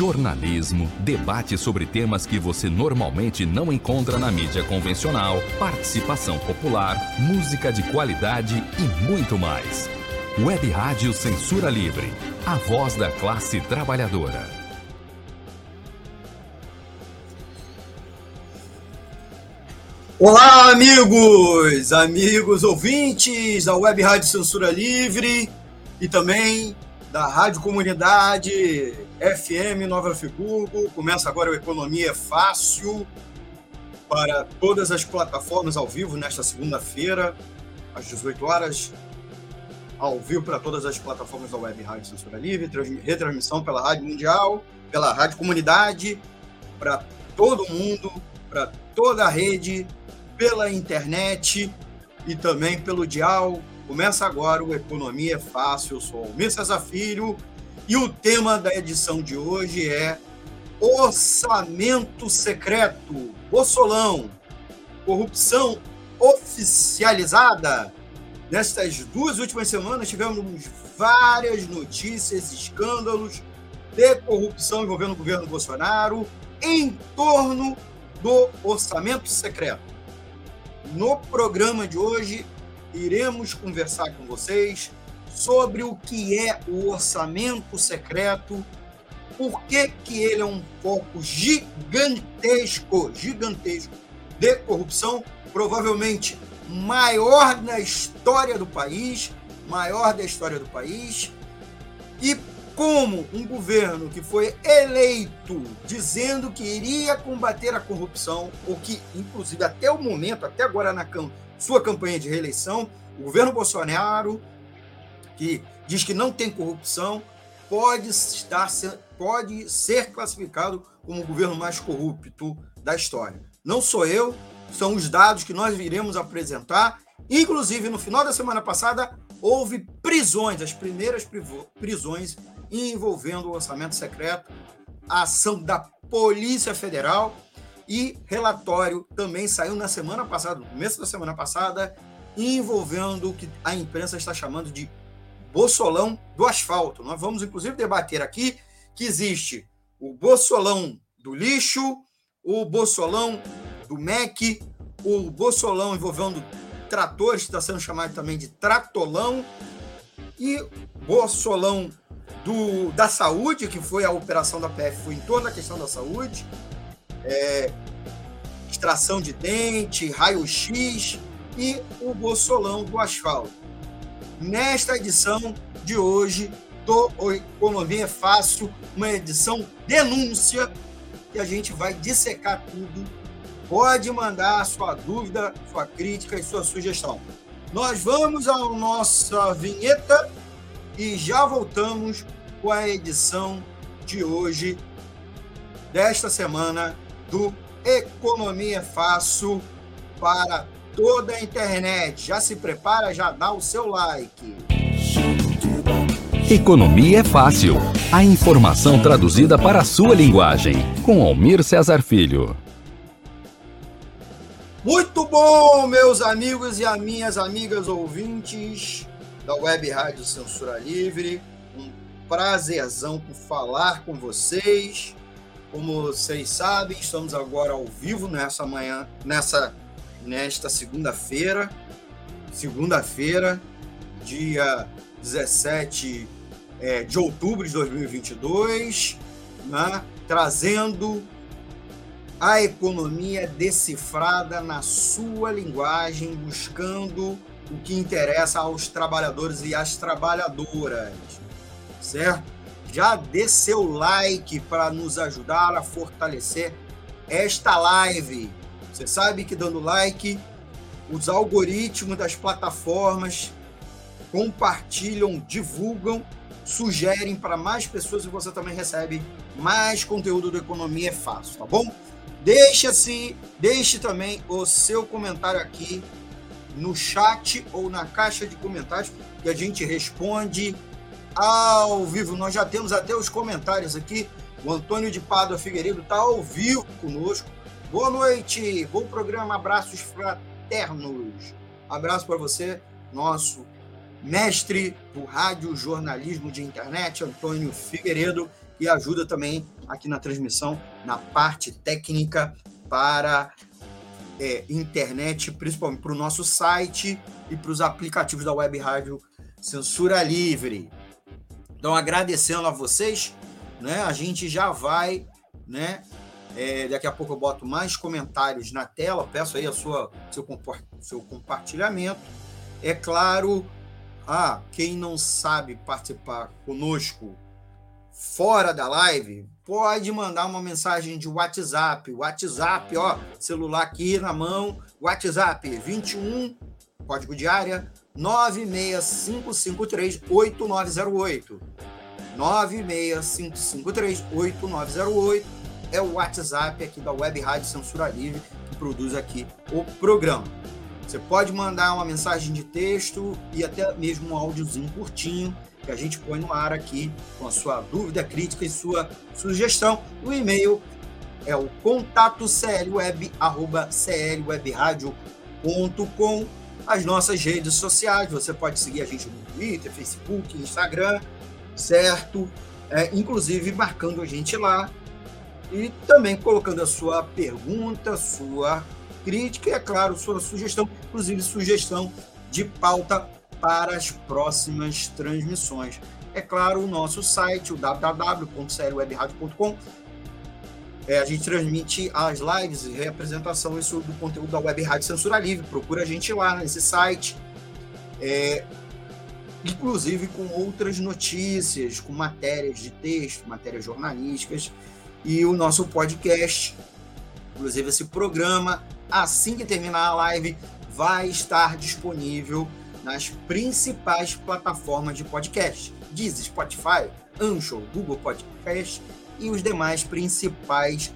jornalismo, debate sobre temas que você normalmente não encontra na mídia convencional, participação popular, música de qualidade e muito mais. Web Rádio Censura Livre, a voz da classe trabalhadora. Olá, amigos, amigos ouvintes da Web Rádio Censura Livre e também da Rádio Comunidade FM Nova Friburgo. Começa agora o Economia Fácil para todas as plataformas ao vivo nesta segunda-feira, às 18 horas, ao vivo para todas as plataformas da Web Rádio Censura Livre, retransmissão pela Rádio Mundial, pela Rádio Comunidade, para todo mundo, para toda a rede, pela internet e também pelo dial Começa agora o Economia Fácil. Eu sou Almir César Filho e o tema da edição de hoje é Orçamento Secreto, Bolsolão, corrupção oficializada. Nestas duas últimas semanas tivemos várias notícias, escândalos de corrupção envolvendo o governo Bolsonaro em torno do orçamento secreto. No programa de hoje, iremos conversar com vocês sobre o que é o orçamento secreto, por que, que ele é um foco gigantesco, gigantesco de corrupção, provavelmente maior na história do país, maior da história do país, e como um governo que foi eleito dizendo que iria combater a corrupção, ou que, inclusive, até o momento, até agora na sua campanha de reeleição, o governo Bolsonaro, que diz que não tem corrupção, pode, estar, pode ser classificado como o governo mais corrupto da história. Não sou eu, são os dados que nós iremos apresentar. Inclusive, no final da semana passada, houve prisões, as primeiras prisões envolvendo o orçamento secreto, a ação da Polícia Federal e relatório também saiu na semana passada, no começo da semana passada, envolvendo o que a imprensa está chamando de Bolsolão do asfalto. Nós vamos, inclusive, debater aqui que existe o Bolsolão do lixo, o Bolsolão do MEC, o Bolsolão envolvendo tratores, que está sendo chamado também de Tratolão, e Bolsolão do, da saúde, que foi a operação da PF, foi em torno da questão da saúde, é, extração de dente, raio-x e o Bolsolão do asfalto. Nesta edição de hoje do Economia é Fácil, uma edição denúncia, que a gente vai dissecar tudo. Pode mandar sua dúvida, sua crítica e sua sugestão. Nós vamos à nossa vinheta e já voltamos com a edição de hoje, desta semana, do Economia Fácil para toda a internet. Já se prepara, já dá o seu like. Economia é fácil. A informação traduzida para a sua linguagem. Com Almir Cesar Filho. Muito bom, meus amigos e as minhas amigas ouvintes da Web Rádio Censura Livre. Um prazerzão por falar com vocês. Como vocês sabem, estamos agora ao vivo nessa manhã, nessa nesta segunda-feira, segunda-feira, dia 17 é, de outubro de 2022, né, trazendo a economia decifrada na sua linguagem, buscando o que interessa aos trabalhadores e às trabalhadoras, certo? Já dê seu like para nos ajudar a fortalecer esta live. Você sabe que dando like, os algoritmos das plataformas compartilham, divulgam, sugerem para mais pessoas e você também recebe mais conteúdo do Economia é Fácil, tá bom? Deixa-se, deixe também o seu comentário aqui no chat ou na caixa de comentários que a gente responde ao vivo. Nós já temos até os comentários aqui. O Antônio de Pádua Figueiredo está ao vivo conosco. Boa noite, bom programa, abraços fraternos. Abraço para você, nosso mestre do rádio jornalismo de internet, Antônio Figueiredo, e ajuda também aqui na transmissão, na parte técnica para é, internet, principalmente para o nosso site e para os aplicativos da Web Rádio Censura Livre. Então, agradecendo a vocês, né? A gente já vai, né? É, daqui a pouco eu boto mais comentários na tela, peço aí a sua, seu, seu compartilhamento. É claro, ah, quem não sabe participar conosco fora da live, pode mandar uma mensagem de WhatsApp. WhatsApp, ó, celular aqui na mão, WhatsApp 21, código de área 965538908. 965538908 é o WhatsApp aqui da Web Rádio Censura Livre que produz aqui o programa. Você pode mandar uma mensagem de texto e até mesmo um áudiozinho curtinho que a gente põe no ar aqui com a sua dúvida, crítica e sua sugestão. O e-mail é o contato clwebradio.com. As nossas redes sociais, você pode seguir a gente no Twitter, Facebook, Instagram, certo? É, inclusive marcando a gente lá e também colocando a sua pergunta, sua crítica e, é claro, sua sugestão, inclusive sugestão de pauta para as próximas transmissões. É claro, o nosso site, o www.seriowebradio.com. É, a gente transmite as lives e reapresentação isso do conteúdo da Web Rádio Censura Livre. Procura a gente lá nesse site. É, inclusive com outras notícias, com matérias de texto, matérias jornalísticas e o nosso podcast. Inclusive, esse programa, assim que terminar a live, vai estar disponível nas principais plataformas de podcast: Deezer, Spotify, Anchor, Google Podcast e os demais principais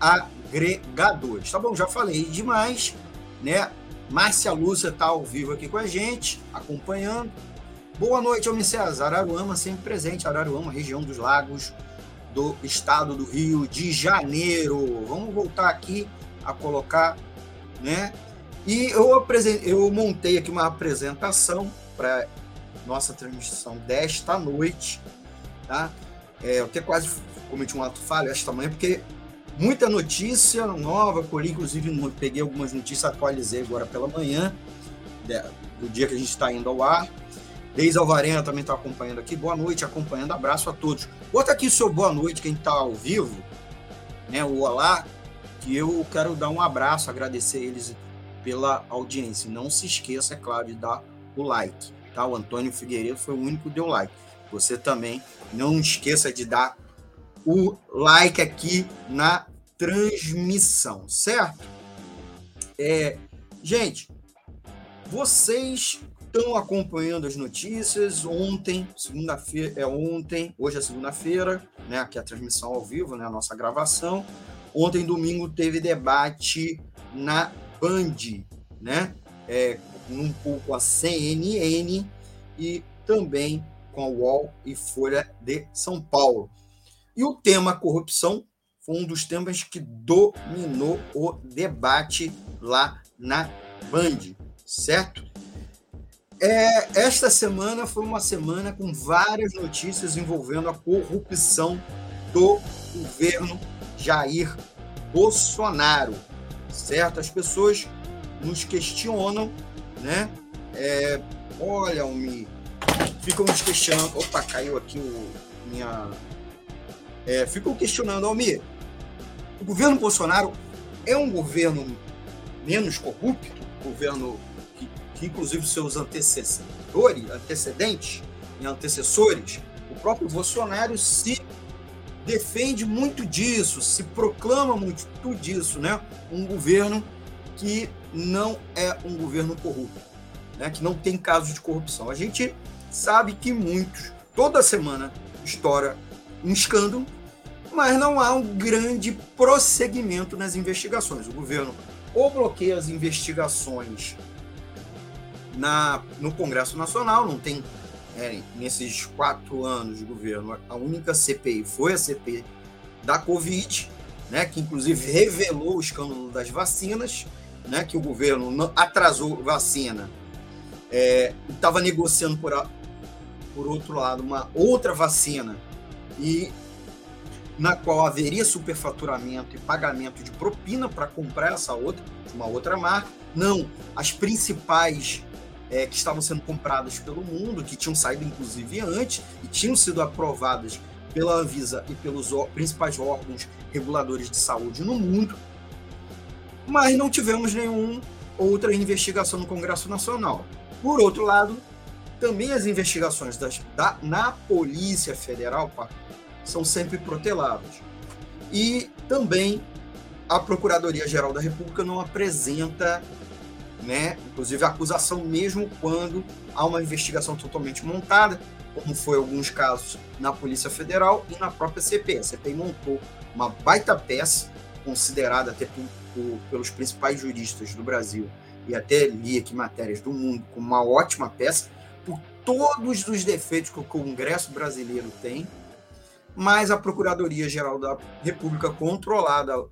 agregadores. Tá bom? Já falei demais, né? Márcia Lúcia está ao vivo aqui com a gente, acompanhando. Boa noite, Homem César. Araruama sempre presente. Araruama, região dos lagos do estado do Rio de Janeiro. Vamos voltar aqui a colocar, né? E eu, eu montei aqui uma apresentação para nossa transmissão desta noite, tá? É, eu até quase cometi um ato falho esta manhã, porque muita notícia nova, colhi, inclusive peguei algumas notícias, atualizei agora pela manhã, do dia que a gente está indo ao ar. Deis Alvarena também está acompanhando aqui. Boa noite, acompanhando. Abraço a todos. Bota aqui o seu boa noite, quem está ao vivo, né? O olá, que eu quero dar um abraço, agradecer eles pela audiência. Não se esqueça, é claro, de dar o like. Tá? O Antônio Figueiredo foi o único que deu like. Você também não esqueça de dar o like aqui na transmissão, certo? É, gente, vocês estão acompanhando as notícias. Ontem, segunda-feira, é ontem, hoje é segunda-feira, né? Aqui é a transmissão ao vivo, né? A nossa gravação. Ontem, domingo, teve debate na Band, né? É, um pouco a CNN e também com a UOL e Folha de São Paulo. E o tema corrupção foi um dos temas que dominou o debate lá na Band, certo? É, esta semana foi uma semana com várias notícias envolvendo a corrupção do governo Jair Bolsonaro, certo? As pessoas nos questionam, né? É, olha, me ficam nos questionando. Opa, caiu aqui o minha. É, ficam questionando, Almir, o governo Bolsonaro é um governo menos corrupto, governo que inclusive seus antecessores, antecedentes e antecessores, o próprio Bolsonaro se defende muito disso, se proclama muito disso, né? Um governo que não é um governo corrupto, né? Que não tem casos de corrupção. A gente sabe que muitos, toda semana, estoura um escândalo, mas não há um grande prosseguimento nas investigações. O governo ou bloqueia as investigações na, no Congresso Nacional, não tem, é, nesses quatro anos de governo, a única CPI foi a CPI da Covid, né, que inclusive revelou o escândalo das vacinas, né, que o governo atrasou vacina, estava é, negociando por, por outro lado uma outra vacina e na qual haveria superfaturamento e pagamento de propina para comprar essa outra, de uma outra marca. Não, as principais é, que estavam sendo compradas pelo mundo, que tinham saído inclusive antes e tinham sido aprovadas pela Anvisa e pelos principais órgãos reguladores de saúde no mundo, mas não tivemos nenhuma outra investigação no Congresso Nacional. Por outro lado, também as investigações das, da, na Polícia Federal são sempre proteladas. E também a Procuradoria-Geral da República não apresenta, né, inclusive a acusação mesmo quando há uma investigação totalmente montada, como foi alguns casos na Polícia Federal e na própria CPI. A CPI montou uma baita peça, considerada até por, por, pelos principais juristas do Brasil, e até li aqui matérias do mundo, como uma ótima peça, por todos os defeitos que o Congresso brasileiro tem, mas a Procuradoria-Geral da República, controlada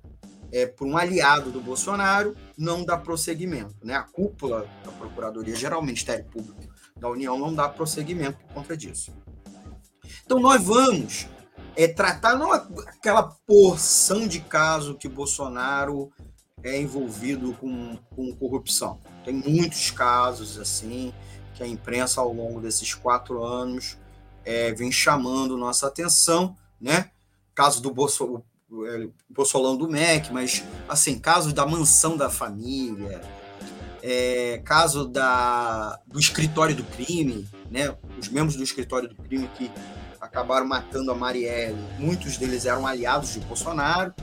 é, por um aliado do Bolsonaro, não dá prosseguimento. Né? A cúpula da Procuradoria-Geral, Ministério Público da União, não dá prosseguimento por conta disso. Então, nós vamos é, tratar não aquela porção de caso que Bolsonaro é envolvido com, com corrupção. Tem muitos casos assim que a imprensa ao longo desses quatro anos é, vem chamando nossa atenção, né? Caso do Bolso, é, Bolsolão do MEC, mas assim, casos da mansão da família, é, caso da, do escritório do crime, né? Os membros do escritório do crime que acabaram matando a Marielle, muitos deles eram aliados de Bolsonaro.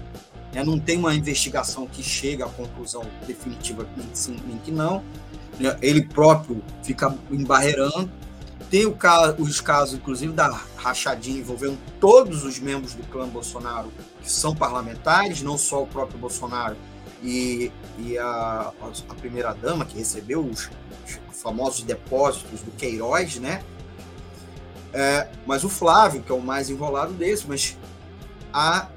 Né? Não tem uma investigação que chega à conclusão definitiva nem que sim, nem que não. Né? Ele próprio fica embarreirando. Tem os casos, inclusive, da rachadinha envolvendo todos os membros do clã Bolsonaro que são parlamentares, não só o próprio Bolsonaro e, e a, a primeira-dama, que recebeu os, os famosos depósitos do Queiroz, né? É, mas o Flávio, que é o mais enrolado desse, mas há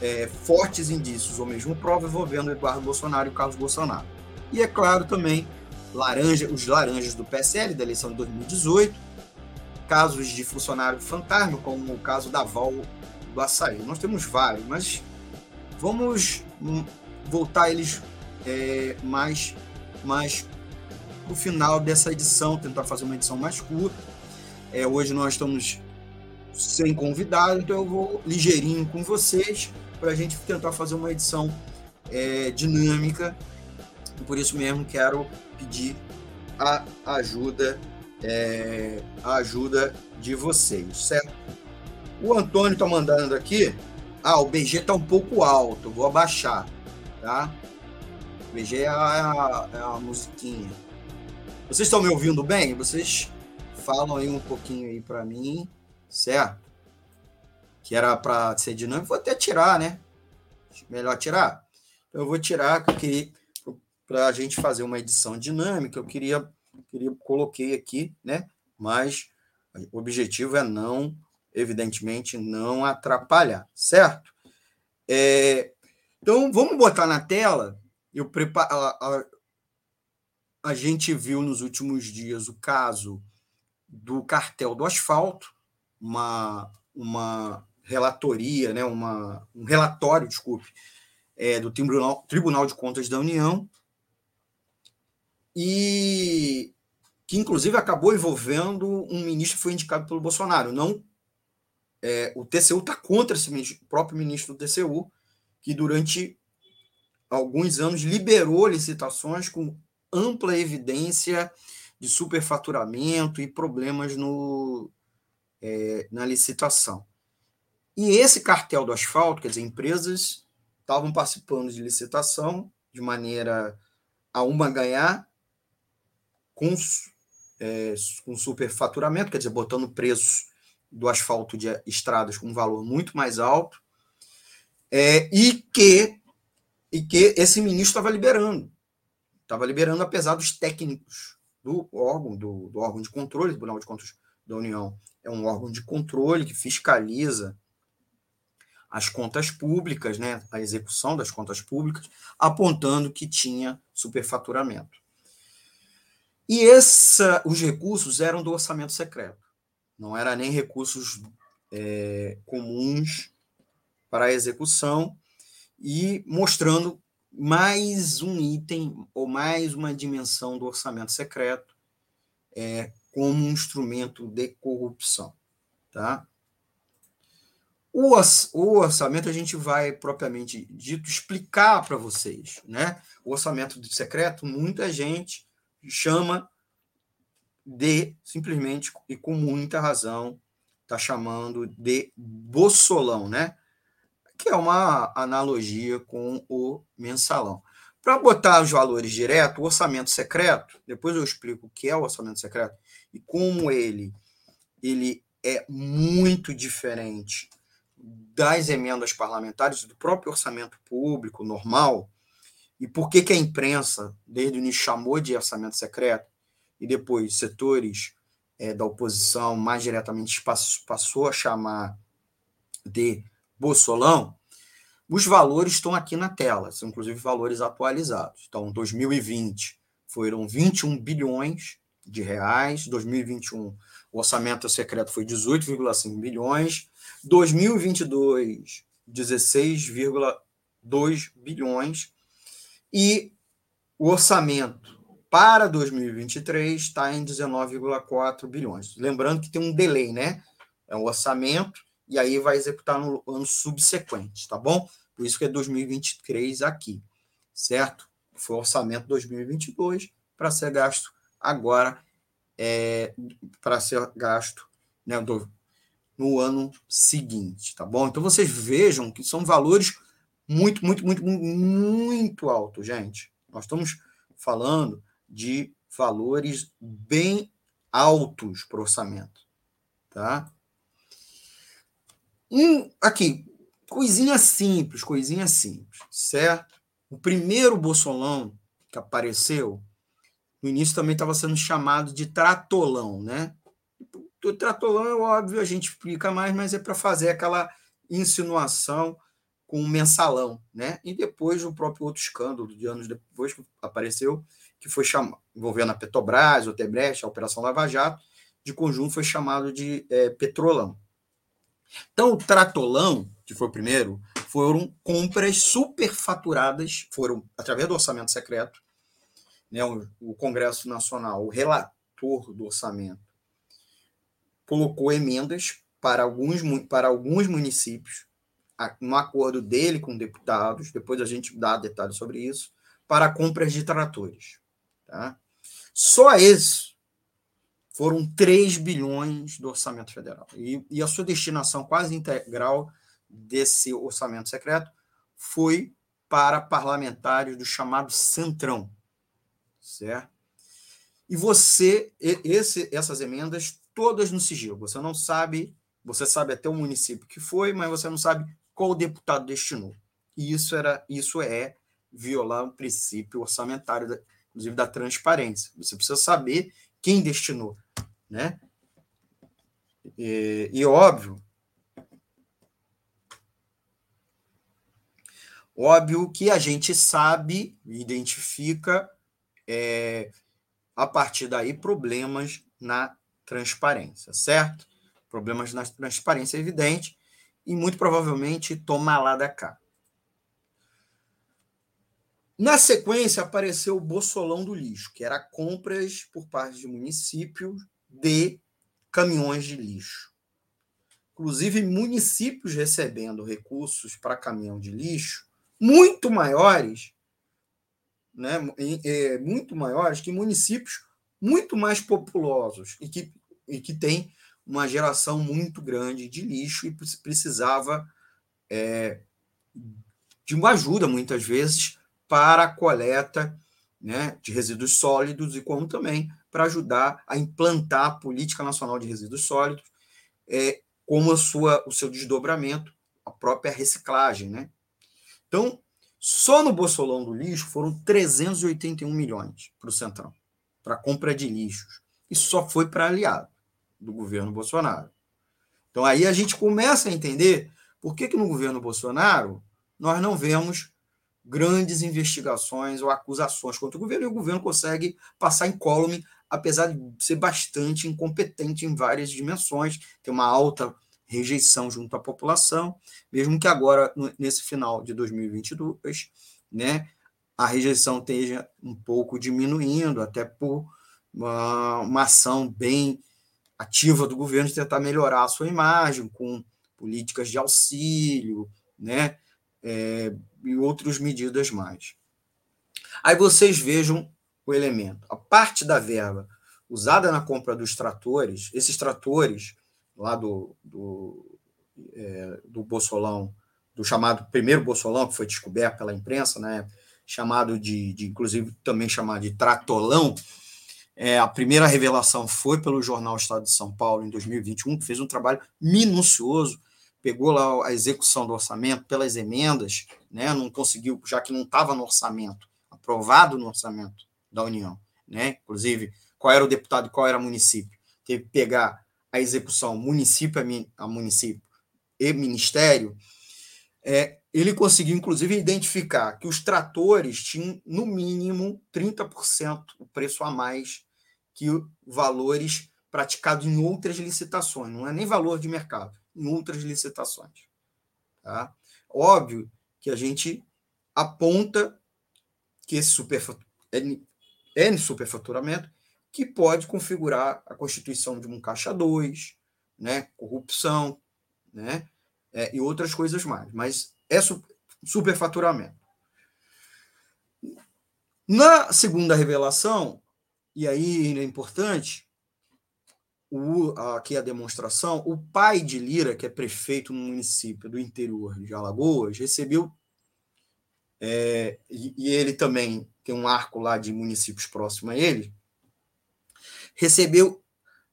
é, fortes indícios, ou mesmo prova envolvendo Eduardo Bolsonaro e Carlos Bolsonaro. E é claro também laranja, os laranjas do PSL da eleição de 2018, casos de funcionário fantasma, como o caso da Val do Açaí. Nós temos vários, mas vamos voltar eles é, mais, mais o final dessa edição, tentar fazer uma edição mais curta é, hoje nós estamos sem convidado, então eu vou ligeirinho com vocês para a gente tentar fazer uma edição é, dinâmica. E por isso mesmo quero pedir a ajuda, é, a ajuda de vocês, certo? O Antônio está mandando aqui. Ah, o BG está um pouco alto, vou abaixar, tá? O BG é a, é a musiquinha. Vocês estão me ouvindo bem? Vocês falam aí um pouquinho aí para mim, certo? Que era para ser dinâmico, vou até tirar, né? Melhor tirar. Então, eu vou tirar, que eu queria para a gente fazer uma edição dinâmica, eu queria, queria coloquei aqui, né? Mas o objetivo é não, evidentemente, não atrapalhar, certo? É, então, vamos botar na tela. Eu preparo, a, a, a gente viu nos últimos dias o caso do cartel do asfalto, uma, uma relatoria, né, uma, um relatório, desculpe, é, do Tribunal, Tribunal de Contas da União, e que inclusive acabou envolvendo um ministro que foi indicado pelo Bolsonaro. Não, é, o TCU está contra esse ministro, próprio ministro do TCU, que durante alguns anos liberou licitações com ampla evidência de superfaturamento e problemas no, é, na licitação. E esse cartel do asfalto, quer dizer, empresas estavam participando de licitação de maneira a uma ganhar com, é, com superfaturamento, quer dizer, botando preços do asfalto de estradas com um valor muito mais alto, é, e que e que esse ministro estava liberando, estava liberando apesar dos técnicos do órgão, do, do órgão de controle, do Tribunal de Contas da União. É um órgão de controle que fiscaliza as contas públicas, né, a execução das contas públicas, apontando que tinha superfaturamento. E essa, os recursos eram do orçamento secreto, não eram nem recursos é, comuns para a execução e mostrando mais um item ou mais uma dimensão do orçamento secreto é, como um instrumento de corrupção. Tá? O, o orçamento a gente vai propriamente dito explicar para vocês. Né? O orçamento secreto, muita gente chama de simplesmente e com muita razão está chamando de bolsolão, né? Que é uma analogia com o mensalão. Para botar os valores direto, o orçamento secreto, depois eu explico o que é o orçamento secreto e como ele ele é muito diferente das emendas parlamentares do próprio orçamento público normal. E por que, que a imprensa, desde o início, chamou de orçamento secreto? e depois setores é, da oposição mais diretamente passou a chamar de Bolsolão, os valores estão aqui na tela, são inclusive valores atualizados. Então, 2020 foram 21 bilhões de reais, 2021 o orçamento secreto foi 18,5 bilhões, 2022 16,2 bilhões e o orçamento para 2023 está em 19,4 bilhões. Lembrando que tem um delay, né? É um orçamento e aí vai executar no ano subsequente, tá bom? Por isso que é 2023 aqui, certo? Foi orçamento 2022 para ser gasto agora, é, para ser gasto né, do, no ano seguinte, tá bom? Então vocês vejam que são valores muito, muito, muito, muito altos, gente. Nós estamos falando de valores bem altos para o orçamento. Tá? Um, aqui, coisinha simples, coisinha simples, certo? O primeiro Bolsolão que apareceu, no início também estava sendo chamado de tratolão, né? O tratolão é óbvio, a gente explica mais, mas é para fazer aquela insinuação com o mensalão, né? E depois o próprio outro escândalo, de anos depois que apareceu, que foi chamado, envolvendo a Petrobras, o Tebrecht, a Operação Lava Jato, de conjunto foi chamado de é, Petrolão. Então, o Tratolão, que foi o primeiro, foram compras superfaturadas, foram através do orçamento secreto, né, o, o Congresso Nacional, o relator do orçamento, colocou emendas para alguns, para alguns municípios, no acordo dele com deputados, depois a gente dá detalhes sobre isso, para compras de tratores. Tá? Só esse foram 3 bilhões do orçamento federal. E, e a sua destinação quase integral desse orçamento secreto foi para parlamentares do chamado Centrão. Certo? E você, esse, essas emendas, todas no sigilo. Você não sabe, você sabe até o município que foi, mas você não sabe qual deputado destinou. E isso, era, isso é violar um princípio orçamentário inclusive da transparência. Você precisa saber quem destinou, né? E, e óbvio, óbvio que a gente sabe, identifica é, a partir daí problemas na transparência, certo? Problemas na transparência evidente e muito provavelmente toma lá da cá. Na sequência, apareceu o Bolsolão do Lixo, que era compras por parte de municípios de caminhões de lixo. Inclusive, municípios recebendo recursos para caminhão de lixo muito maiores, né, muito maiores que municípios muito mais populosos e que, e que têm uma geração muito grande de lixo e precisava é, de uma ajuda, muitas vezes, para a coleta né, de resíduos sólidos e como também para ajudar a implantar a política nacional de resíduos sólidos, é, como sua, o seu desdobramento, a própria reciclagem. Né? Então, só no Bolsolão do lixo foram 381 milhões para o Centrão, para compra de lixos. E só foi para aliado do governo Bolsonaro. Então aí a gente começa a entender por que, que no governo Bolsonaro nós não vemos grandes investigações ou acusações contra o governo, e o governo consegue passar incólume, apesar de ser bastante incompetente em várias dimensões, ter uma alta rejeição junto à população, mesmo que agora, nesse final de 2022, né, a rejeição esteja um pouco diminuindo, até por uma, uma ação bem ativa do governo de tentar melhorar a sua imagem com políticas de auxílio, né, é, e outras medidas mais. Aí vocês vejam o elemento. A parte da verba usada na compra dos tratores, esses tratores lá do, do, é, do Bolsolão, do chamado primeiro Bolsolão, que foi descoberto pela imprensa, né, chamado de, de inclusive também chamado de tratolão, é, a primeira revelação foi pelo jornal Estado de São Paulo em 2021, que fez um trabalho minucioso, pegou lá a execução do orçamento pelas emendas, né, não conseguiu, já que não estava no orçamento, aprovado no orçamento da União, né, inclusive qual era o deputado e qual era o município. Teve que pegar a execução município a município e ministério, é, ele conseguiu, inclusive, identificar que os tratores tinham, no mínimo, 30% o preço a mais que valores praticados em outras licitações. Não é nem valor de mercado, em outras licitações. Tá? Óbvio que a gente aponta que esse superfaturamento é, é superfaturamento que pode configurar a constituição de um caixa 2, né, corrupção, né, é, e outras coisas mais. Mas é superfaturamento. Na segunda revelação, e aí é importante, o, aqui a demonstração, o pai de Lira, que é prefeito no município do interior de Alagoas, recebeu, é, e, e ele também tem um arco lá de municípios próximo a ele, recebeu,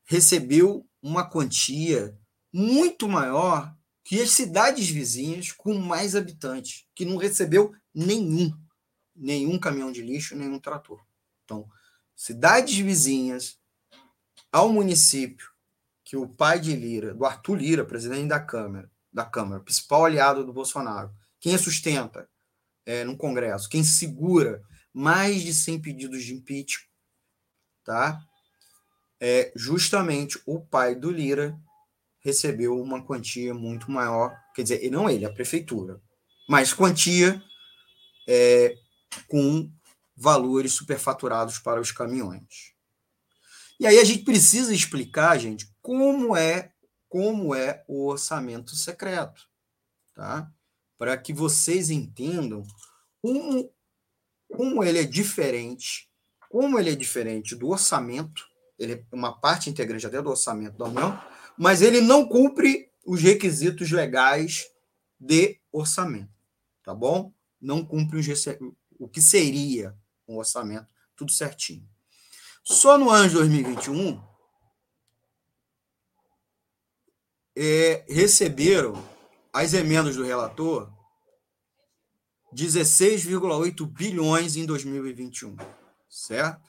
recebeu uma quantia muito maior que as cidades vizinhas com mais habitantes, que não recebeu nenhum, nenhum caminhão de lixo, nenhum trator. Então, cidades vizinhas ao município que o pai de Lira, do Arthur Lira, presidente da Câmara, da Câmara, principal aliado do Bolsonaro, quem sustenta é, no Congresso, quem segura mais de 100 pedidos de impeachment, tá? é justamente o pai do Lira recebeu uma quantia muito maior, quer dizer, não ele, a prefeitura, mas quantia é, com valores superfaturados para os caminhões. E aí a gente precisa explicar, gente, como é como é o orçamento secreto, tá? Para que vocês entendam como, como ele é diferente, como ele é diferente do orçamento ele é uma parte integrante até do orçamento da União, mas ele não cumpre os requisitos legais de orçamento, tá bom? Não cumpre o que seria um orçamento, tudo certinho. Só no ano de 2021 é, receberam as emendas do relator 16,8 bilhões em 2021, certo?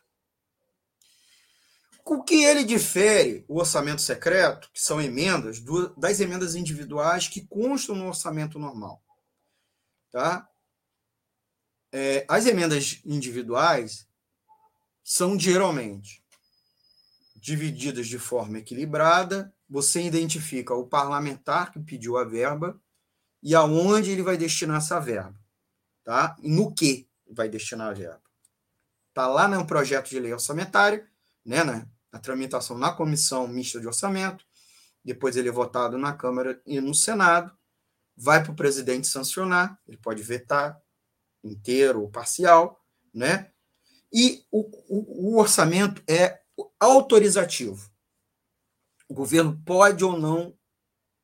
O que ele difere o orçamento secreto, que são emendas, do, das emendas individuais que constam no orçamento normal. Tá? É, as emendas individuais são geralmente divididas de forma equilibrada. Você identifica o parlamentar que pediu a verba e aonde ele vai destinar essa verba, tá? E no que vai destinar a verba. Tá lá no projeto de lei orçamentária, né, né? A tramitação na comissão mista de orçamento, depois ele é votado na Câmara e no Senado, vai para o presidente sancionar, ele pode vetar inteiro ou parcial, né? E o, o, o orçamento é autorizativo. O governo pode ou não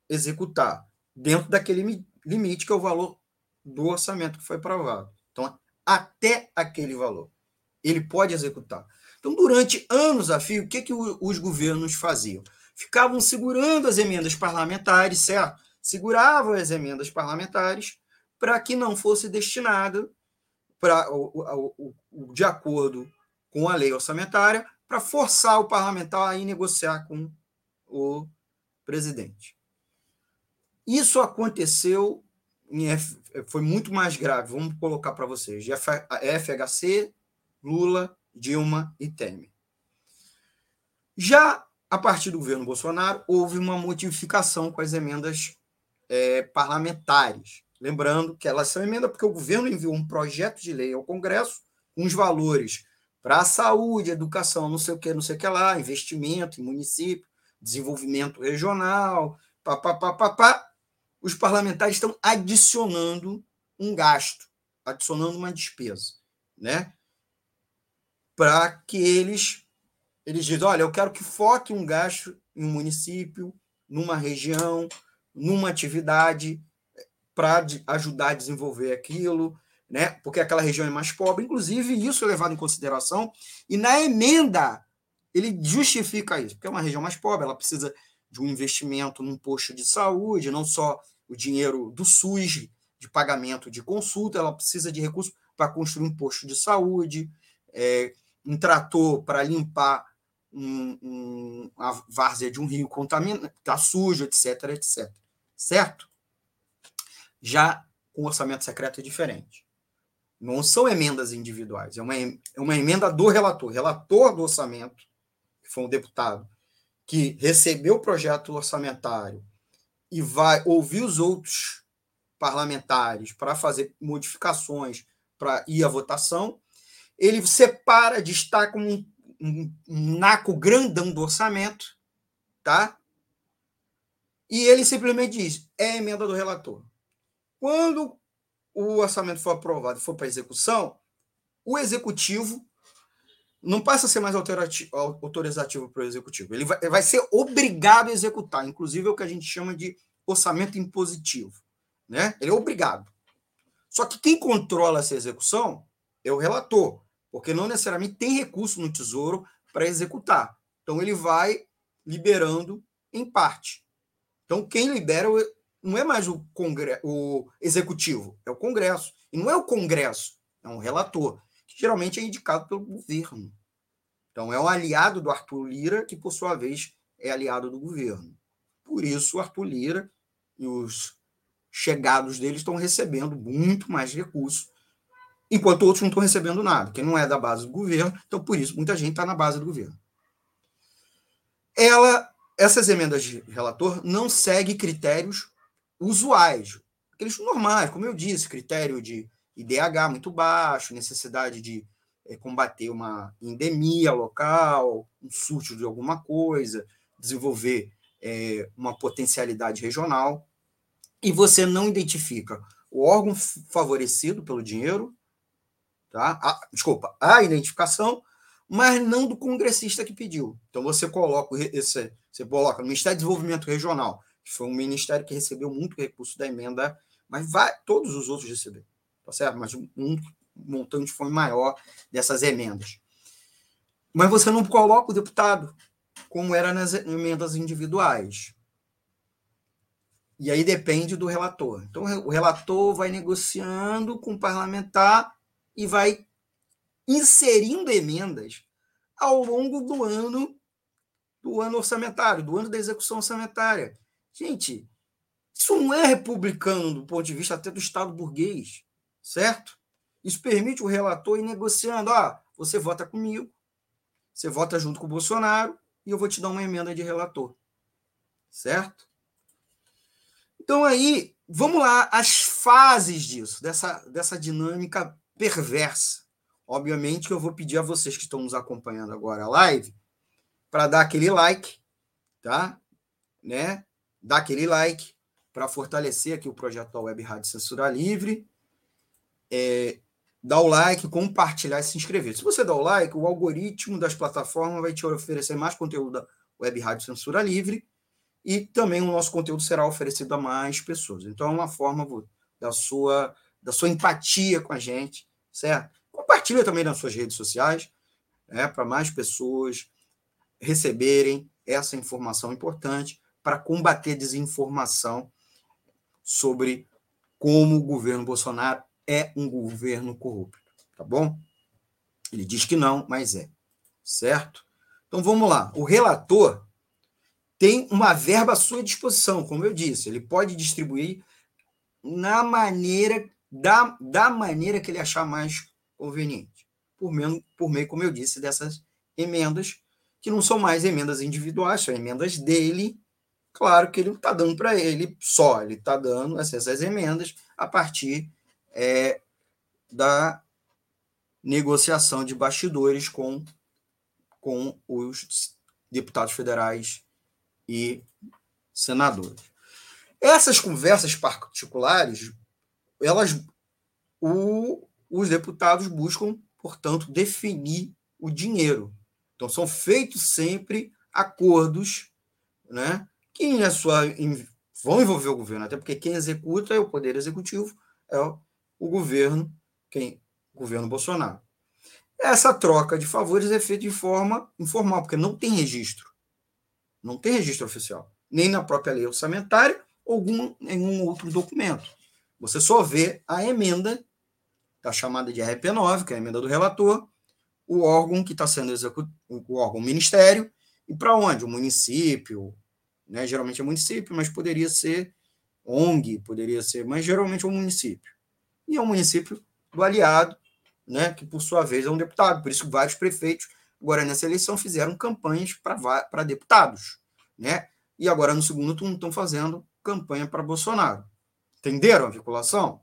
executar dentro daquele limite que é o valor do orçamento que foi aprovado. Então, até aquele valor, ele pode executar. Então, durante anos a fio, o que, que os governos faziam? Ficavam segurando as emendas parlamentares, certo? Seguravam as emendas parlamentares para que não fosse destinada de acordo com a lei orçamentária para forçar o parlamentar a ir negociar com o presidente. Isso aconteceu foi muito mais grave. Vamos colocar para vocês: FHC, Lula Dilma e Temer. Já a partir do governo Bolsonaro, houve uma modificação com as emendas é, parlamentares. Lembrando que elas são emendas porque o governo enviou um projeto de lei ao Congresso com os valores para a saúde, educação, não sei o que, não sei o que lá, investimento em município, desenvolvimento regional, papapá. Os parlamentares estão adicionando um gasto, adicionando uma despesa, né? Para que eles eles dizem, olha, eu quero que foque um gasto em um município, numa região, numa atividade para ajudar a desenvolver aquilo, né? Porque aquela região é mais pobre, inclusive isso é levado em consideração e na emenda ele justifica isso, porque é uma região mais pobre, ela precisa de um investimento num posto de saúde, não só o dinheiro do SUS de pagamento de consulta, ela precisa de recursos para construir um posto de saúde, é, um trator para limpar um, um, a várzea de um rio contaminado, está sujo, etc, etc. Certo? Já com orçamento secreto é diferente. Não são emendas individuais, é uma, é uma emenda do relator. Relator do orçamento, que foi um deputado, que recebeu o projeto orçamentário e vai ouvir os outros parlamentares para fazer modificações para ir à votação, ele separa, destaca um um, um naco grandão do orçamento, tá? E ele simplesmente diz: é emenda do relator. Quando o orçamento for aprovado e for para execução, o executivo não passa a ser mais autorizativo para o executivo. Ele vai, vai, ser obrigado a executar, inclusive é o que a gente chama de orçamento impositivo. Né? Ele é obrigado. Só que quem controla essa execução é o relator porque não necessariamente tem recurso no Tesouro para executar. Então, ele vai liberando em parte. Então, quem libera não é mais o, o executivo, é o Congresso. E não é o Congresso, é um relator, que geralmente é indicado pelo governo. Então, é um aliado do Arthur Lira, que, por sua vez, é aliado do governo. Por isso, o Arthur Lira e os chegados dele estão recebendo muito mais recursos enquanto outros não estão recebendo nada, que não é da base do governo, então por isso muita gente está na base do governo. Ela, essas emendas de relator não seguem critérios usuais, aqueles normais, como eu disse, critério de IDH muito baixo, necessidade de é, combater uma endemia local, um surto de alguma coisa, desenvolver é, uma potencialidade regional, e você não identifica o órgão favorecido pelo dinheiro, tá? A, desculpa, a identificação, mas não do congressista que pediu. Então você coloca esse, você coloca no Ministério de Desenvolvimento Regional, que foi um ministério que recebeu muito recurso da emenda, mas vai, todos os outros receberam, tá certo? Mas um, um montante foi maior dessas emendas. Mas você não coloca o deputado, como era nas emendas individuais. E aí depende do relator. Então, o relator vai negociando com o parlamentar e vai inserindo emendas ao longo do ano do ano orçamentário, do ano da execução orçamentária. Gente, isso não é republicano do ponto de vista até do Estado burguês, certo? Isso permite o relator ir negociando. Ah, você vota comigo, você vota junto com o Bolsonaro e eu vou te dar uma emenda de relator. Certo? Então aí, vamos lá, as fases disso, dessa, dessa dinâmica perversa. Obviamente que eu vou pedir a vocês que estão nos acompanhando agora a live para dar aquele like, tá? Né? Dar aquele like para fortalecer aqui o projeto da Web Rádio Censura Livre. É, dar o like, compartilhar e se inscrever. Se você dá o like, o algoritmo das plataformas vai te oferecer mais conteúdo da Web Rádio Censura Livre e também o nosso conteúdo será oferecido a mais pessoas. Então é uma forma da sua da sua empatia com a gente, certo? Compartilha também nas suas redes sociais, né, para mais pessoas receberem essa informação importante para combater desinformação sobre como o governo Bolsonaro é um governo corrupto, tá bom? Ele diz que não, mas é, certo? Então vamos lá. O relator tem uma verba à sua disposição, como eu disse, ele pode distribuir na maneira da, da maneira que ele achar mais conveniente, por meio, por meio, como eu disse, dessas emendas que não são mais emendas individuais, são emendas dele. Claro que ele não está dando para ele só, ele está dando essas emendas a partir é, da negociação de bastidores com, com os deputados federais e senadores. Essas conversas particulares, elas, o, os deputados buscam, portanto, definir o dinheiro. Então, são feitos sempre acordos né, que na sua, vão envolver o governo, até porque quem executa é o Poder Executivo, é o, o governo, quem o governo Bolsonaro. Essa troca de favores é feita de forma informal, porque não tem registro. Não tem registro oficial. Nem na própria lei orçamentária ou algum, em um outro documento. Você só vê a emenda, da chamada de RP9, que é a emenda do relator, o órgão que está sendo executado, o órgão o ministério, e para onde? O município, né? geralmente é município, mas poderia ser ONG, poderia ser, mas geralmente é o município. E é o município do aliado, né? que por sua vez é um deputado. Por isso, vários prefeitos, agora nessa eleição, fizeram campanhas para deputados. Né? E agora, no segundo turno, estão fazendo campanha para Bolsonaro. Entenderam a vinculação?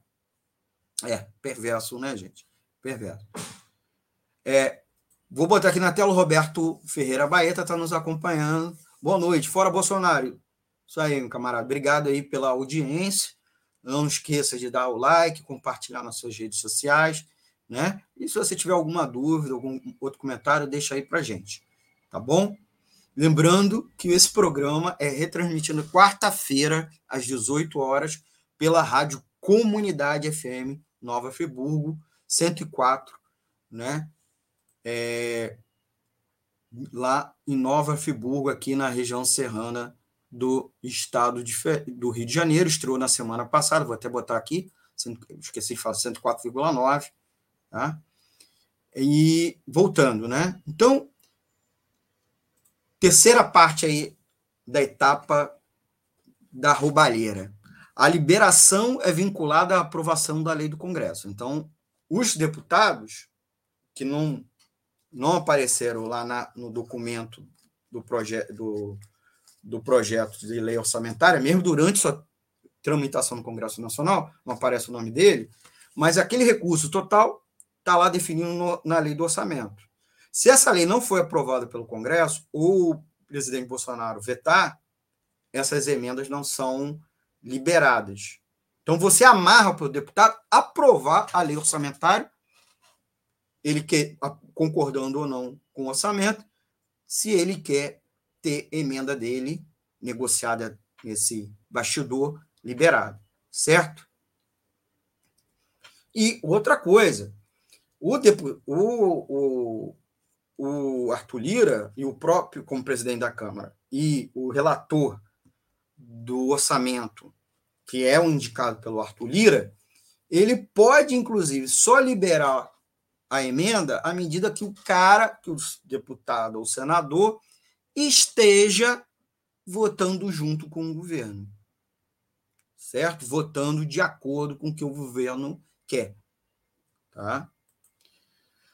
É, perverso, né, gente? Perverso. É, vou botar aqui na tela o Roberto Ferreira Baeta, está nos acompanhando. Boa noite, fora Bolsonaro. Isso aí, meu camarada. Obrigado aí pela audiência. Não esqueça de dar o like, compartilhar nas suas redes sociais, né? E se você tiver alguma dúvida, algum outro comentário, deixa aí para gente, tá bom? Lembrando que esse programa é retransmitido quarta-feira, às 18 horas, pela Rádio Comunidade FM Nova Friburgo, 104, né? É, lá em Nova Friburgo, aqui na região serrana do estado de, do Rio de Janeiro. Estreou na semana passada, vou até botar aqui, esqueci de falar, 104,9. Tá? E voltando, né? Então, terceira parte aí da etapa da roubalheira. A liberação é vinculada à aprovação da lei do Congresso. Então, os deputados que não, não apareceram lá na, no documento do, proje do, do projeto de lei orçamentária, mesmo durante sua tramitação no Congresso Nacional, não aparece o nome dele, mas aquele recurso total está lá definido no, na lei do orçamento. Se essa lei não foi aprovada pelo Congresso, ou o presidente Bolsonaro vetar, essas emendas não são liberadas. Então, você amarra para o deputado aprovar a lei orçamentária, ele quer, concordando ou não com o orçamento, se ele quer ter emenda dele negociada nesse bastidor liberado, certo? E outra coisa, o, o, o, o Arthur Lira e o próprio, como presidente da Câmara, e o relator do orçamento, que é o indicado pelo Arthur Lira, ele pode, inclusive, só liberar a emenda à medida que o cara, que o deputado ou senador, esteja votando junto com o governo. Certo? Votando de acordo com o que o governo quer. Tá?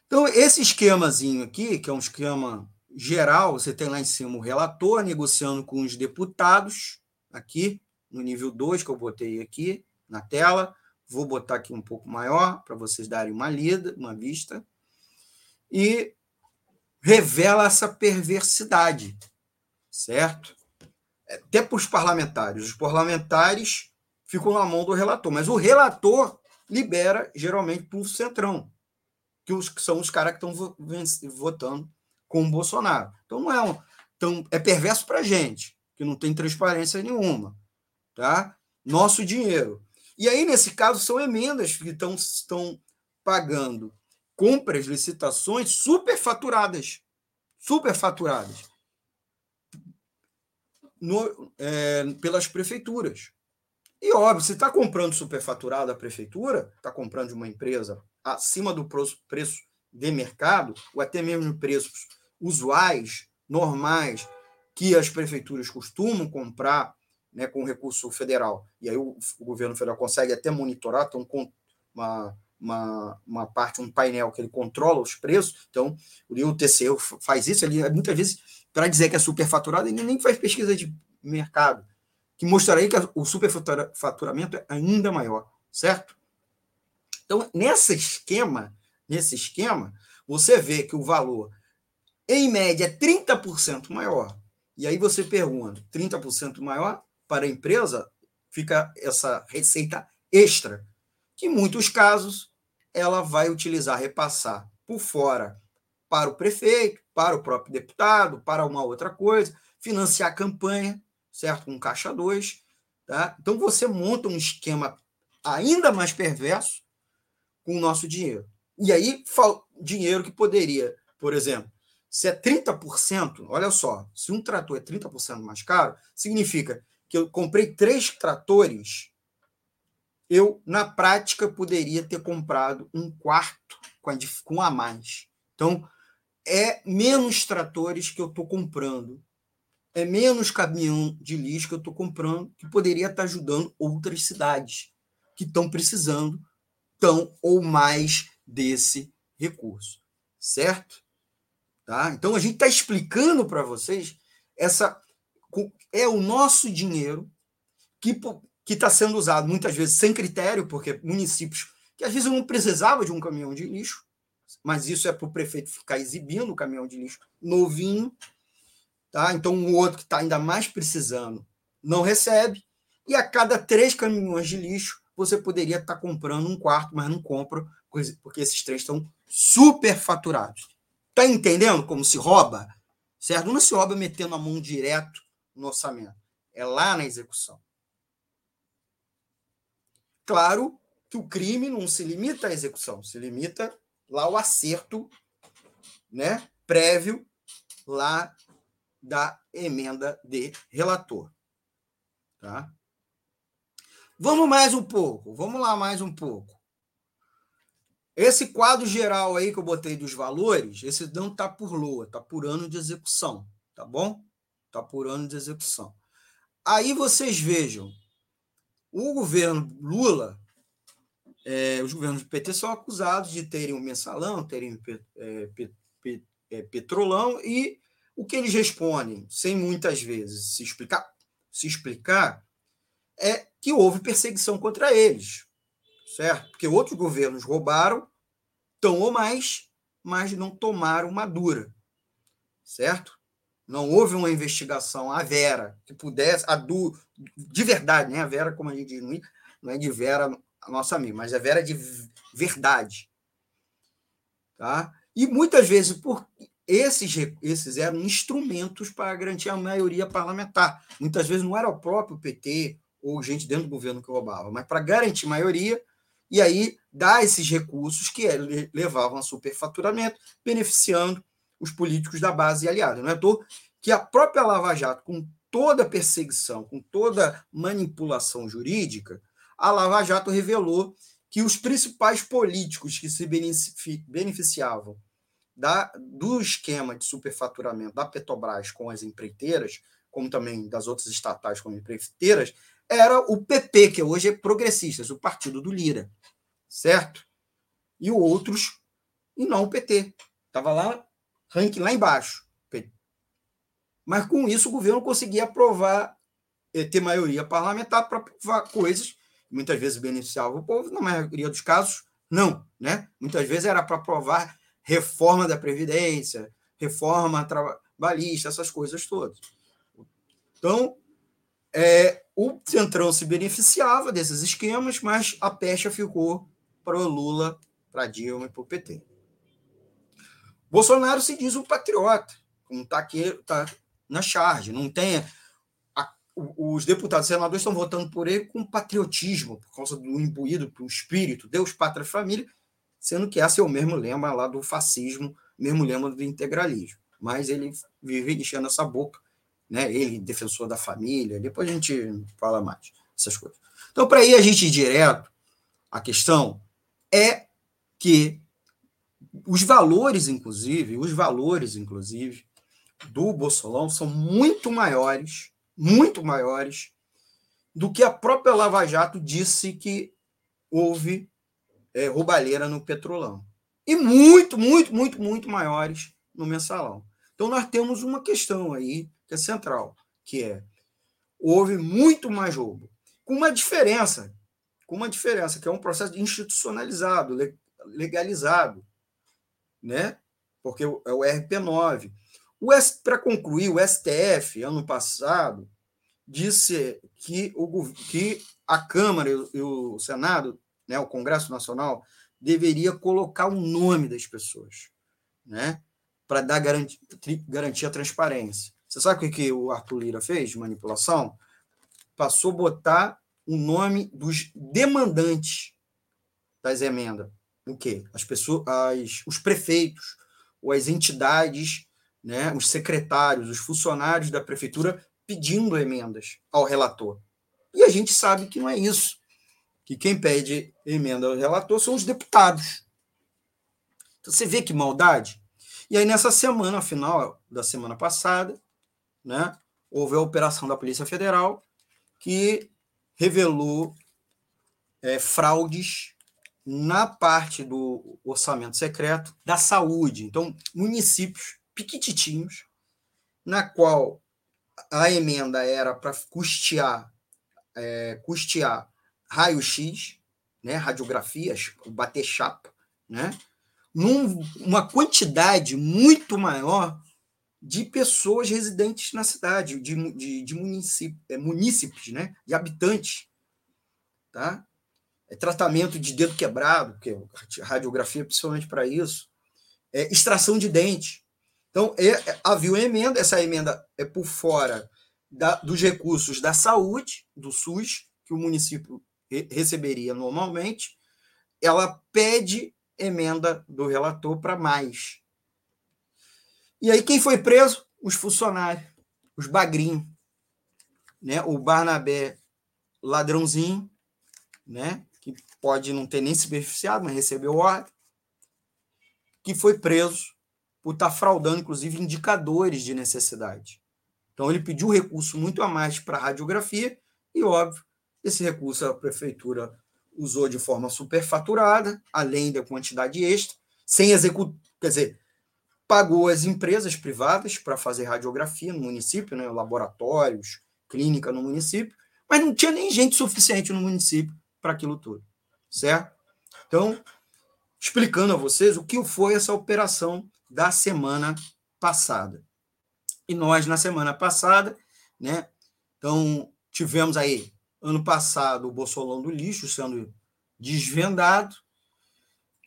Então, esse esquemazinho aqui, que é um esquema geral, você tem lá em cima o relator negociando com os deputados, aqui no nível 2, que eu botei aqui na tela. Vou botar aqui um pouco maior para vocês darem uma lida, uma vista. E revela essa perversidade, certo? Até para os parlamentares. Os parlamentares ficam na mão do relator, mas o relator libera geralmente para o Centrão, que, os, que são os caras que estão votando com o Bolsonaro. Então não é um. Então, é perverso para a gente que não tem transparência nenhuma, tá? Nosso dinheiro. E aí, nesse caso, são emendas que estão, estão pagando compras, licitações superfaturadas. Superfaturadas. No, é, pelas prefeituras. E óbvio, se está comprando superfaturado a prefeitura, está comprando de uma empresa acima do preço de mercado, ou até mesmo preços usuais, normais, que as prefeituras costumam comprar né, com recurso federal, e aí o, o governo federal consegue até monitorar, tem uma, uma, uma parte, um painel que ele controla os preços. Então, o TCU faz isso, ele muitas vezes, para dizer que é superfaturado, ele nem faz pesquisa de mercado, que mostraria que o superfaturamento é ainda maior, certo? Então, nesse esquema, nesse esquema, você vê que o valor, em média, é 30% maior. E aí você pergunta, 30% maior para a empresa, fica essa receita extra, que em muitos casos ela vai utilizar, repassar por fora para o prefeito, para o próprio deputado, para uma outra coisa, financiar a campanha, certo? Com caixa 2. Tá? Então você monta um esquema ainda mais perverso com o nosso dinheiro. E aí, dinheiro que poderia, por exemplo, se é 30%, olha só, se um trator é 30% mais caro, significa que eu comprei três tratores eu, na prática, poderia ter comprado um quarto com a, com a mais. Então, é menos tratores que eu estou comprando, é menos caminhão de lixo que eu estou comprando, que poderia estar ajudando outras cidades que estão precisando tão ou mais desse recurso, certo? Tá? Então a gente está explicando para vocês essa é o nosso dinheiro que que está sendo usado muitas vezes sem critério, porque municípios que às vezes não precisavam de um caminhão de lixo, mas isso é para o prefeito ficar exibindo o caminhão de lixo novinho, tá? Então o outro que está ainda mais precisando não recebe, e a cada três caminhões de lixo você poderia estar tá comprando um quarto, mas não compra, porque esses três estão super faturados. Tá entendendo como se rouba? Certo? Não se rouba metendo a mão direto no orçamento. É lá na execução. Claro que o crime não se limita à execução, se limita lá ao acerto né, prévio lá da emenda de relator. Tá? Vamos mais um pouco, vamos lá mais um pouco. Esse quadro geral aí que eu botei dos valores, esse não está por lua, está por ano de execução, tá bom? Está por ano de execução. Aí vocês vejam o governo Lula, é, os governos do PT são acusados de terem um mensalão, terem é, pe, pe, é, petrolão, e o que eles respondem, sem muitas vezes se explicar, se explicar, é que houve perseguição contra eles, certo? Porque outros governos roubaram, tão ou mais, mas não tomaram uma dura, certo? Não houve uma investigação à Vera que pudesse, a do, de verdade, né? A Vera, como a gente diz, não é de Vera, a nossa amiga, mas a Vera de verdade. Tá? E muitas vezes, por esses, esses eram instrumentos para garantir a maioria parlamentar. Muitas vezes não era o próprio PT ou gente dentro do governo que roubava, mas para garantir maioria e aí dar esses recursos que levavam a superfaturamento, beneficiando os políticos da base aliada. Não é à que a própria Lava Jato, com toda perseguição, com toda manipulação jurídica, a Lava Jato revelou que os principais políticos que se beneficiavam da, do esquema de superfaturamento da Petrobras com as empreiteiras, como também das outras estatais com empreiteiras, era o PP, que hoje é progressistas, o partido do Lira, certo? E outros, e não o PT. Estava lá ranking lá embaixo. Mas com isso o governo conseguia aprovar, eh, ter maioria parlamentar para aprovar coisas muitas vezes beneficiavam o povo, na maioria dos casos, não. Né? Muitas vezes era para aprovar reforma da Previdência, reforma trabalhista, essas coisas todas. Então, é, o Centrão se beneficiava desses esquemas, mas a pecha ficou para o Lula, para Dilma e para o PT. Bolsonaro se diz um patriota, está aqui, tá na charge. Não tem. A, os deputados e senadores estão votando por ele com patriotismo, por causa do imbuído para o espírito, Deus, pátria, família, sendo que esse é o mesmo lema lá do fascismo, mesmo lema do integralismo. Mas ele vive enchendo essa boca, né? Ele, defensor da família, depois a gente fala mais essas coisas. Então, para ir a gente ir direto, a questão é que os valores, inclusive, os valores, inclusive, do Bolsonaro são muito maiores, muito maiores, do que a própria Lava Jato disse que houve, é, roubalheira no petrolão. E muito, muito, muito, muito maiores no mensalão. Então, nós temos uma questão aí que é central, que é houve muito mais roubo, com uma diferença, com uma diferença, que é um processo institucionalizado, legalizado, né? Porque é o RP9. Para concluir, o STF, ano passado, disse que, o, que a Câmara e o Senado, né, o Congresso Nacional, deveria colocar o nome das pessoas, né? Para dar garantia, garantia à transparência. Você sabe o que o Arthur Lira fez de manipulação? Passou a botar o nome dos demandantes das emendas. O quê? As pessoas, as, os prefeitos, ou as entidades, né, os secretários, os funcionários da prefeitura pedindo emendas ao relator. E a gente sabe que não é isso. Que quem pede emenda ao relator são os deputados. Então você vê que maldade. E aí, nessa semana, final da semana passada, né, houve a operação da Polícia Federal que revelou é, fraudes na parte do orçamento secreto da saúde. Então, municípios piquititinhos, na qual a emenda era para custear, é, custear raio-x, né, radiografias, bater chapa, né, numa quantidade muito maior de pessoas residentes na cidade, de, de, de municípios, é, né? de habitantes. Tá? É tratamento de dedo quebrado, porque radiografia é principalmente para isso. É extração de dente. Então, é, é, havia uma emenda, essa emenda é por fora da, dos recursos da saúde, do SUS, que o município re, receberia normalmente. Ela pede emenda do relator para mais. E aí, quem foi preso? Os funcionários, os bagrinhos. Né? O Barnabé ladrãozinho, né? que pode não ter nem se beneficiado, mas recebeu ordem, que foi preso por estar fraudando, inclusive, indicadores de necessidade. Então, ele pediu recurso muito a mais para radiografia e, óbvio, esse recurso a prefeitura usou de forma superfaturada, além da quantidade extra, sem executar, quer dizer, pagou as empresas privadas para fazer radiografia no município, né, laboratórios, clínica no município, mas não tinha nem gente suficiente no município para aquilo tudo, certo? Então, explicando a vocês o que foi essa operação da semana passada. E nós, na semana passada, né, então, tivemos aí, ano passado, o Bolsolão do lixo sendo desvendado.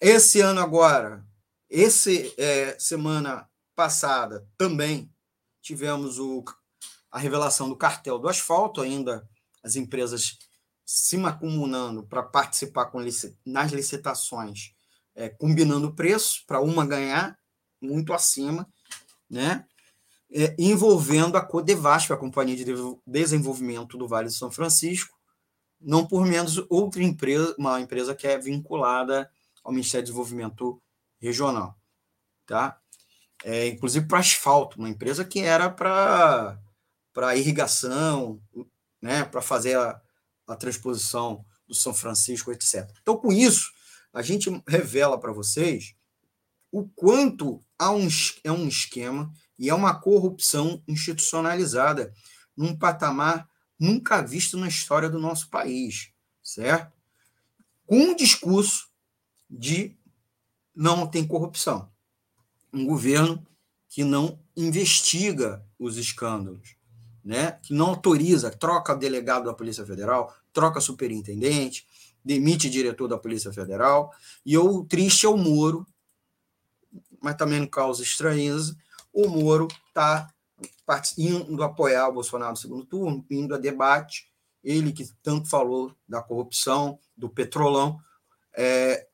Esse ano agora, esse é, semana passada também tivemos o, a revelação do cartel do asfalto, ainda as empresas se macumunando para participar com, nas licitações, é, combinando preço para uma ganhar muito acima, né? É, envolvendo a Codevasp, a Companhia de Desenvolvimento do Vale de São Francisco, não por menos outra empresa, uma empresa que é vinculada ao Ministério do Desenvolvimento regional, tá? É, inclusive para asfalto, uma empresa que era para para irrigação, né, para fazer a, a transposição do São Francisco, etc. Então, com isso, a gente revela para vocês o quanto há um, é um esquema e é uma corrupção institucionalizada num patamar nunca visto na história do nosso país, certo? Com um discurso de não tem corrupção. Um governo que não investiga os escândalos, né? que não autoriza, troca delegado da Polícia Federal, troca superintendente, demite diretor da Polícia Federal. E o triste é o Moro, mas também não causa estranheza, o Moro está indo apoiar o Bolsonaro no segundo turno, indo a debate, ele que tanto falou da corrupção, do petrolão, é,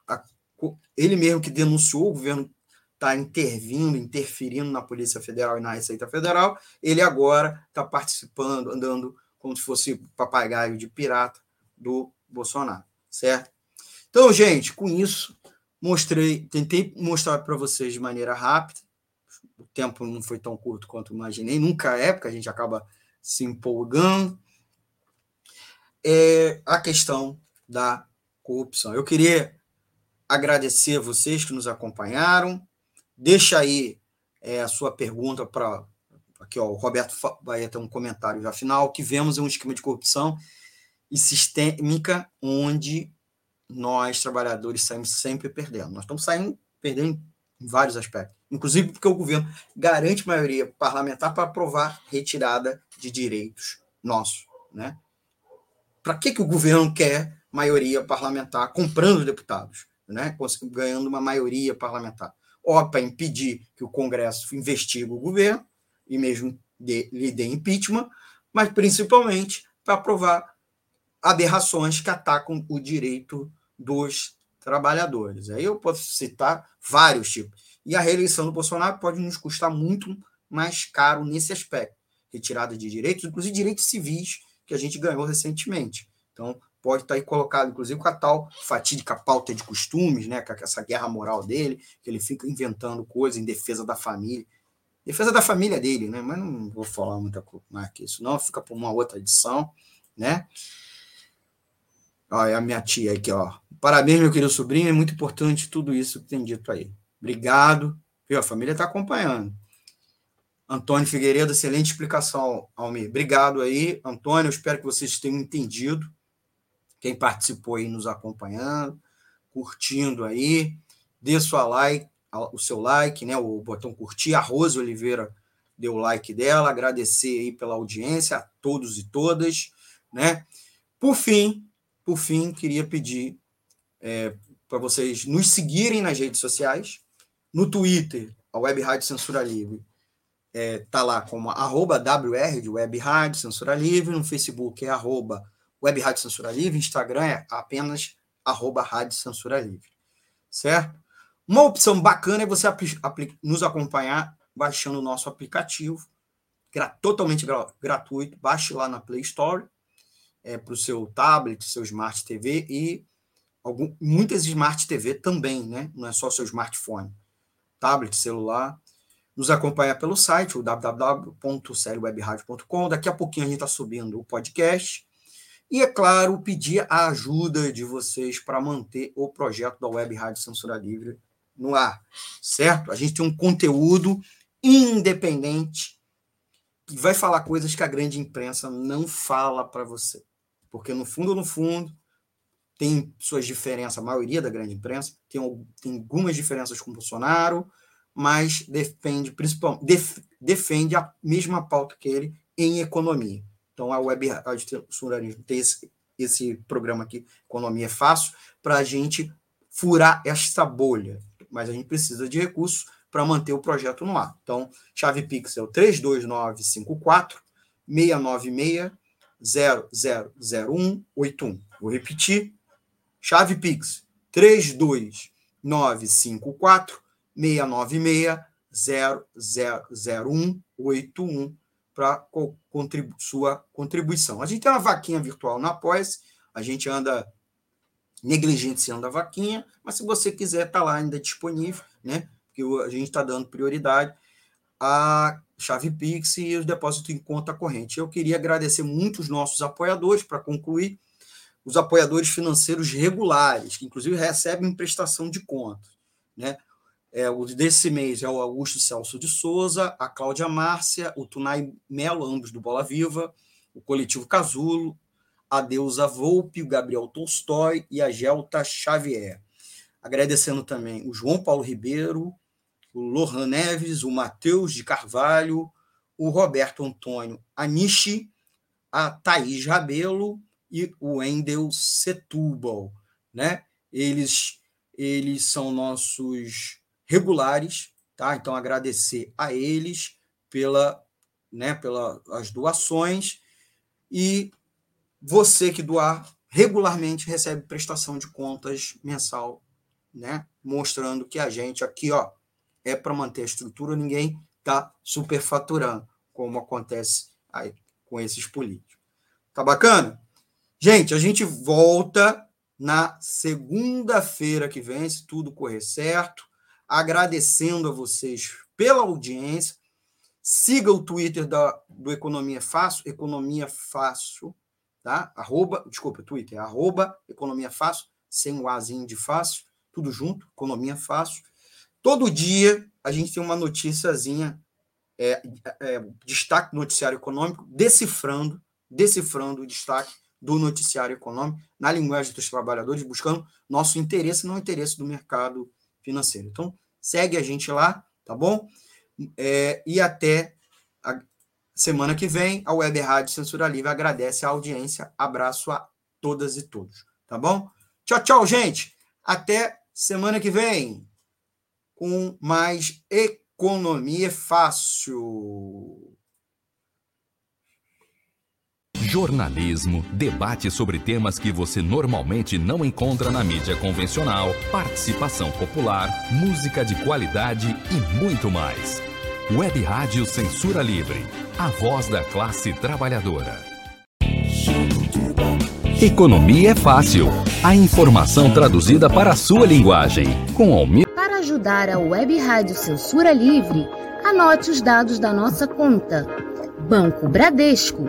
ele mesmo que denunciou o governo está intervindo, interferindo na Polícia Federal e na Receita Federal, ele agora está participando, andando como se fosse papagaio de pirata do Bolsonaro, certo? Então, gente, com isso, mostrei, tentei mostrar para vocês de maneira rápida, o tempo não foi tão curto quanto imaginei, nunca é, porque a gente acaba se empolgando, é a questão da corrupção. Eu queria agradecer a vocês que nos acompanharam. Deixa aí é, a sua pergunta para. Aqui, ó, o Roberto vai ter um comentário já final. que vemos um esquema de corrupção e sistêmica onde nós, trabalhadores, saímos sempre perdendo. Nós estamos saindo perdendo em vários aspectos, inclusive porque o governo garante maioria parlamentar para aprovar retirada de direitos nossos. Né? Para que, que o governo quer maioria parlamentar comprando deputados, né? ganhando uma maioria parlamentar? Ó, para impedir que o Congresso investigue o governo e mesmo dê, lhe dê impeachment, mas principalmente para aprovar aberrações que atacam o direito dos trabalhadores. Aí eu posso citar vários tipos. E a reeleição do Bolsonaro pode nos custar muito mais caro nesse aspecto. Retirada de direitos, inclusive direitos civis, que a gente ganhou recentemente. Então, pode estar aí colocado, inclusive, com a tal fatídica pauta de costumes, né, com essa guerra moral dele, que ele fica inventando coisas em defesa da família. Defesa da família dele, né? Mas não vou falar muita coisa mais que isso, não, fica para uma outra edição, né? Olha a minha tia aqui, ó. Parabéns, meu querido sobrinho, é muito importante tudo isso que tem dito aí. Obrigado. Viu? A família está acompanhando. Antônio Figueiredo, excelente explicação, Almir. Obrigado aí, Antônio. Eu espero que vocês tenham entendido. Quem participou aí nos acompanhando, curtindo aí. Dê sua like, o seu like, né? O botão curtir. A Rose Oliveira deu o like dela. Agradecer aí pela audiência a todos e todas, né? Por fim, por fim, queria pedir é, para vocês nos seguirem nas redes sociais. No Twitter, a Web Rádio Censura Livre é, tá lá como arroba WR de Web Rádio Censura Livre. No Facebook é arroba Web Rádio Censura Livre. Instagram é apenas arroba Rádio Censura Livre. Certo? Uma opção bacana é você nos acompanhar baixando o nosso aplicativo, totalmente gratuito. Baixe lá na Play Store é, para o seu tablet, seu Smart TV e algum, muitas Smart TV também, né? Não é só seu smartphone, tablet, celular. Nos acompanha pelo site, o. Daqui a pouquinho a gente está subindo o podcast. E, é claro, pedir a ajuda de vocês para manter o projeto da Web Rádio Censura Livre no ar, certo? A gente tem um conteúdo independente que vai falar coisas que a grande imprensa não fala para você. Porque, no fundo, no fundo, tem suas diferenças, a maioria da grande imprensa tem, algumas diferenças com o Bolsonaro, mas defende, principalmente, def, defende a mesma pauta que ele em economia. Então, a Web Rádio Suranismo tem esse, esse programa aqui, Economia é Fácil, para a gente furar esta bolha. Mas a gente precisa de recursos para manter o projeto no ar. Então, chave Pixel 32954 696 000181. Vou repetir. Chave Pix 32954 696 000181 para contribu sua contribuição. A gente tem uma vaquinha virtual na Pós, a gente anda negligenciando a vaquinha, mas se você quiser, está lá ainda disponível, né? Porque a gente está dando prioridade a chave Pix e os depósitos em conta corrente. Eu queria agradecer muito os nossos apoiadores, para concluir, os apoiadores financeiros regulares, que inclusive recebem prestação de contas. Né? É, o desse mês é o Augusto Celso de Souza, a Cláudia Márcia, o Tunai Melo, ambos do Bola Viva, o Coletivo Casulo, a Deusa Volpe, o Gabriel Tolstói e a Gelta Xavier. Agradecendo também o João Paulo Ribeiro, o Lohan Neves, o Matheus de Carvalho, o Roberto Antônio Anishi, a Thaís Rabelo e o Wendel Setúbal. Né? Eles, eles são nossos regulares, tá? Então, agradecer a eles pela, né, pelas doações e você que doar regularmente recebe prestação de contas mensal, né? Mostrando que a gente aqui, ó, é para manter a estrutura, ninguém está superfaturando, como acontece aí com esses políticos. Tá bacana? Gente, a gente volta na segunda-feira que vem, se tudo correr certo. Agradecendo a vocês pela audiência. Siga o Twitter da, do Economia Fácil, Economia Fácil, tá? Arroba, desculpa, Twitter, arroba Economia Fácil, sem o Azinho de fácil tudo junto, economia fácil. Todo dia a gente tem uma noticiazinha, é, é, destaque do noticiário econômico, decifrando, decifrando o destaque do noticiário econômico na linguagem dos trabalhadores, buscando nosso interesse, não interesse do mercado financeiro. Então, segue a gente lá, tá bom? É, e até a semana que vem, a Web Rádio Censura Livre agradece a audiência. Abraço a todas e todos, tá bom? Tchau, tchau, gente. Até semana que vem com mais economia fácil. Jornalismo, debate sobre temas que você normalmente não encontra na mídia convencional, participação popular, música de qualidade e muito mais. Web Rádio Censura Livre, a voz da classe trabalhadora. Economia é fácil. A informação traduzida para a sua linguagem. Com Almir. Para ajudar a Web Rádio Censura Livre, anote os dados da nossa conta. Banco Bradesco,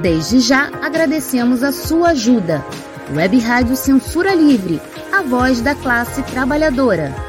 Desde já agradecemos a sua ajuda. Web Rádio Censura Livre, a voz da classe trabalhadora.